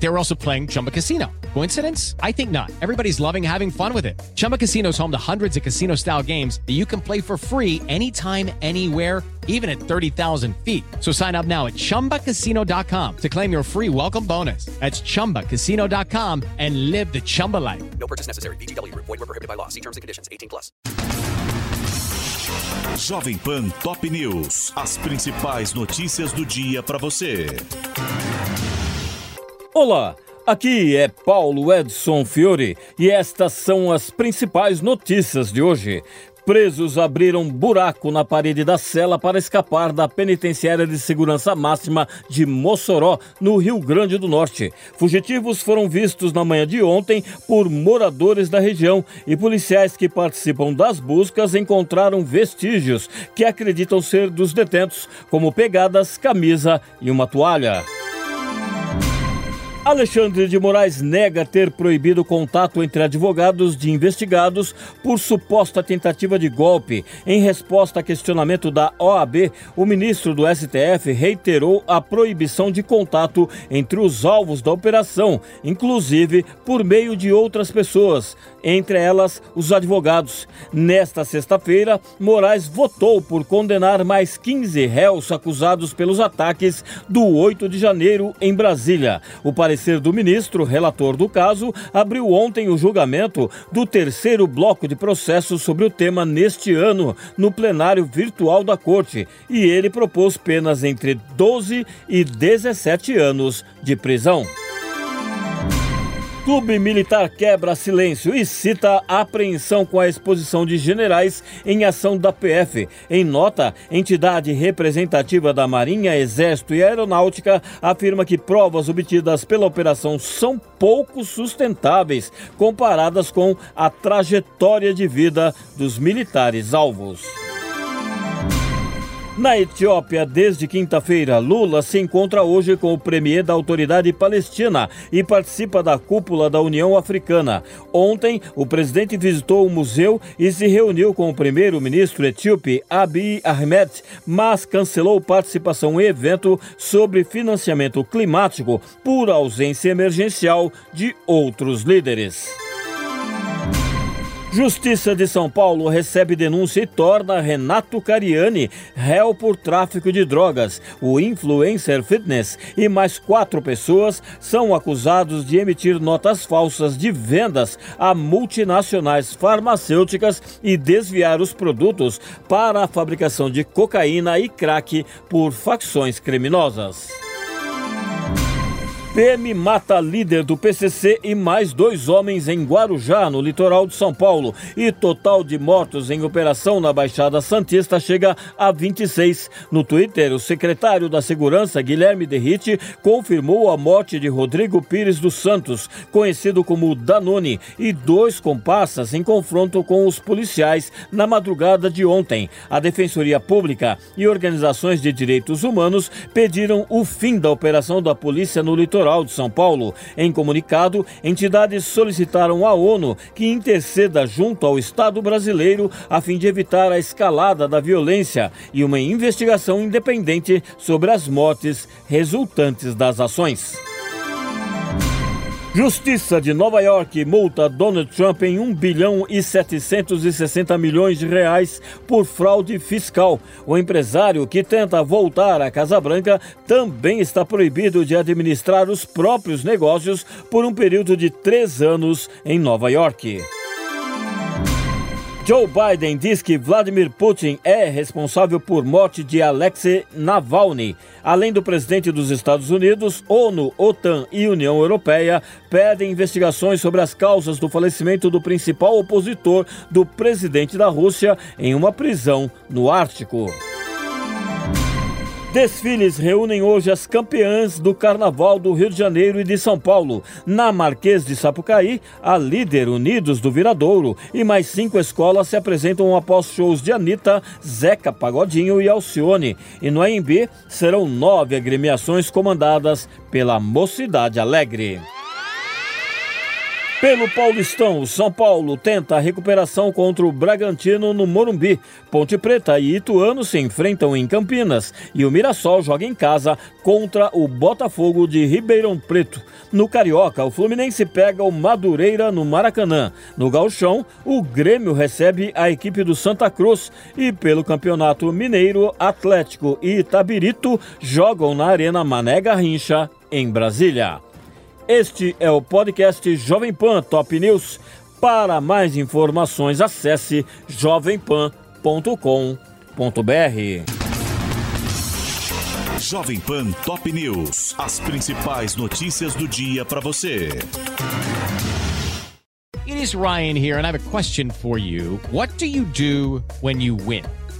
They were also playing Chumba Casino. Coincidence? I think not. Everybody's loving having fun with it. Chumba Casino is home to hundreds of casino style games that you can play for free anytime, anywhere, even at 30,000 feet. So sign up now at chumbacasino.com to claim your free welcome bonus. That's chumbacasino.com and live the Chumba life. No purchase necessary. VGW Group. Void were prohibited by law. See terms and conditions. 18 plus. Jovem Pan Top News. As principais notícias do dia para você. Olá, aqui é Paulo Edson Fiore e estas são as principais notícias de hoje. Presos abriram buraco na parede da cela para escapar da penitenciária de segurança máxima de Mossoró, no Rio Grande do Norte. Fugitivos foram vistos na manhã de ontem por moradores da região e policiais que participam das buscas encontraram vestígios que acreditam ser dos detentos, como pegadas, camisa e uma toalha. Alexandre de Moraes nega ter proibido contato entre advogados de investigados por suposta tentativa de golpe. Em resposta a questionamento da OAB, o ministro do STF reiterou a proibição de contato entre os alvos da operação, inclusive por meio de outras pessoas, entre elas os advogados. Nesta sexta-feira, Moraes votou por condenar mais 15 réus acusados pelos ataques do 8 de janeiro em Brasília. O parecer do ministro, relator do caso, abriu ontem o julgamento do terceiro bloco de processos sobre o tema neste ano, no plenário virtual da Corte, e ele propôs penas entre 12 e 17 anos de prisão. Clube Militar quebra silêncio e cita a apreensão com a exposição de generais em ação da PF. Em nota, entidade representativa da Marinha, Exército e Aeronáutica afirma que provas obtidas pela operação são pouco sustentáveis comparadas com a trajetória de vida dos militares alvos. Na Etiópia, desde quinta-feira, Lula se encontra hoje com o premier da autoridade palestina e participa da cúpula da União Africana. Ontem, o presidente visitou o museu e se reuniu com o primeiro-ministro etíope Abiy Ahmed, mas cancelou participação em evento sobre financiamento climático por ausência emergencial de outros líderes. Justiça de São Paulo recebe denúncia e torna Renato Cariani réu por tráfico de drogas. O influencer fitness e mais quatro pessoas são acusados de emitir notas falsas de vendas a multinacionais farmacêuticas e desviar os produtos para a fabricação de cocaína e crack por facções criminosas. PM mata líder do PCC e mais dois homens em Guarujá, no litoral de São Paulo. E total de mortos em operação na Baixada Santista chega a 26. No Twitter, o secretário da Segurança, Guilherme Derrite, confirmou a morte de Rodrigo Pires dos Santos, conhecido como Danone, e dois comparsas em confronto com os policiais na madrugada de ontem. A Defensoria Pública e organizações de direitos humanos pediram o fim da operação da polícia no litoral de São Paulo. Em comunicado, entidades solicitaram à ONU que interceda junto ao Estado brasileiro a fim de evitar a escalada da violência e uma investigação independente sobre as mortes resultantes das ações. Justiça de Nova York multa Donald Trump em 1 bilhão e 760 milhões de reais por fraude fiscal. O empresário que tenta voltar à Casa Branca também está proibido de administrar os próprios negócios por um período de três anos em Nova York. Joe Biden diz que Vladimir Putin é responsável por morte de Alexei Navalny. Além do presidente dos Estados Unidos, ONU, OTAN e União Europeia pedem investigações sobre as causas do falecimento do principal opositor do presidente da Rússia em uma prisão no Ártico. Desfiles reúnem hoje as campeãs do Carnaval do Rio de Janeiro e de São Paulo. Na Marquês de Sapucaí, a líder Unidos do Viradouro e mais cinco escolas se apresentam após shows de Anitta, Zeca Pagodinho e Alcione. E no AMB serão nove agremiações comandadas pela Mocidade Alegre. Pelo Paulistão, São Paulo tenta a recuperação contra o Bragantino no Morumbi. Ponte Preta e Ituano se enfrentam em Campinas e o Mirassol joga em casa contra o Botafogo de Ribeirão Preto. No Carioca, o Fluminense pega o Madureira no Maracanã. No Gauchão, o Grêmio recebe a equipe do Santa Cruz e pelo Campeonato Mineiro, Atlético e Itabirito jogam na Arena Mané Garrincha em Brasília. Este é o podcast Jovem Pan Top News. Para mais informações, acesse jovempan.com.br. Jovem Pan Top News. As principais notícias do dia para você. It is Ryan here, and I have a question for you. What do you do when you win?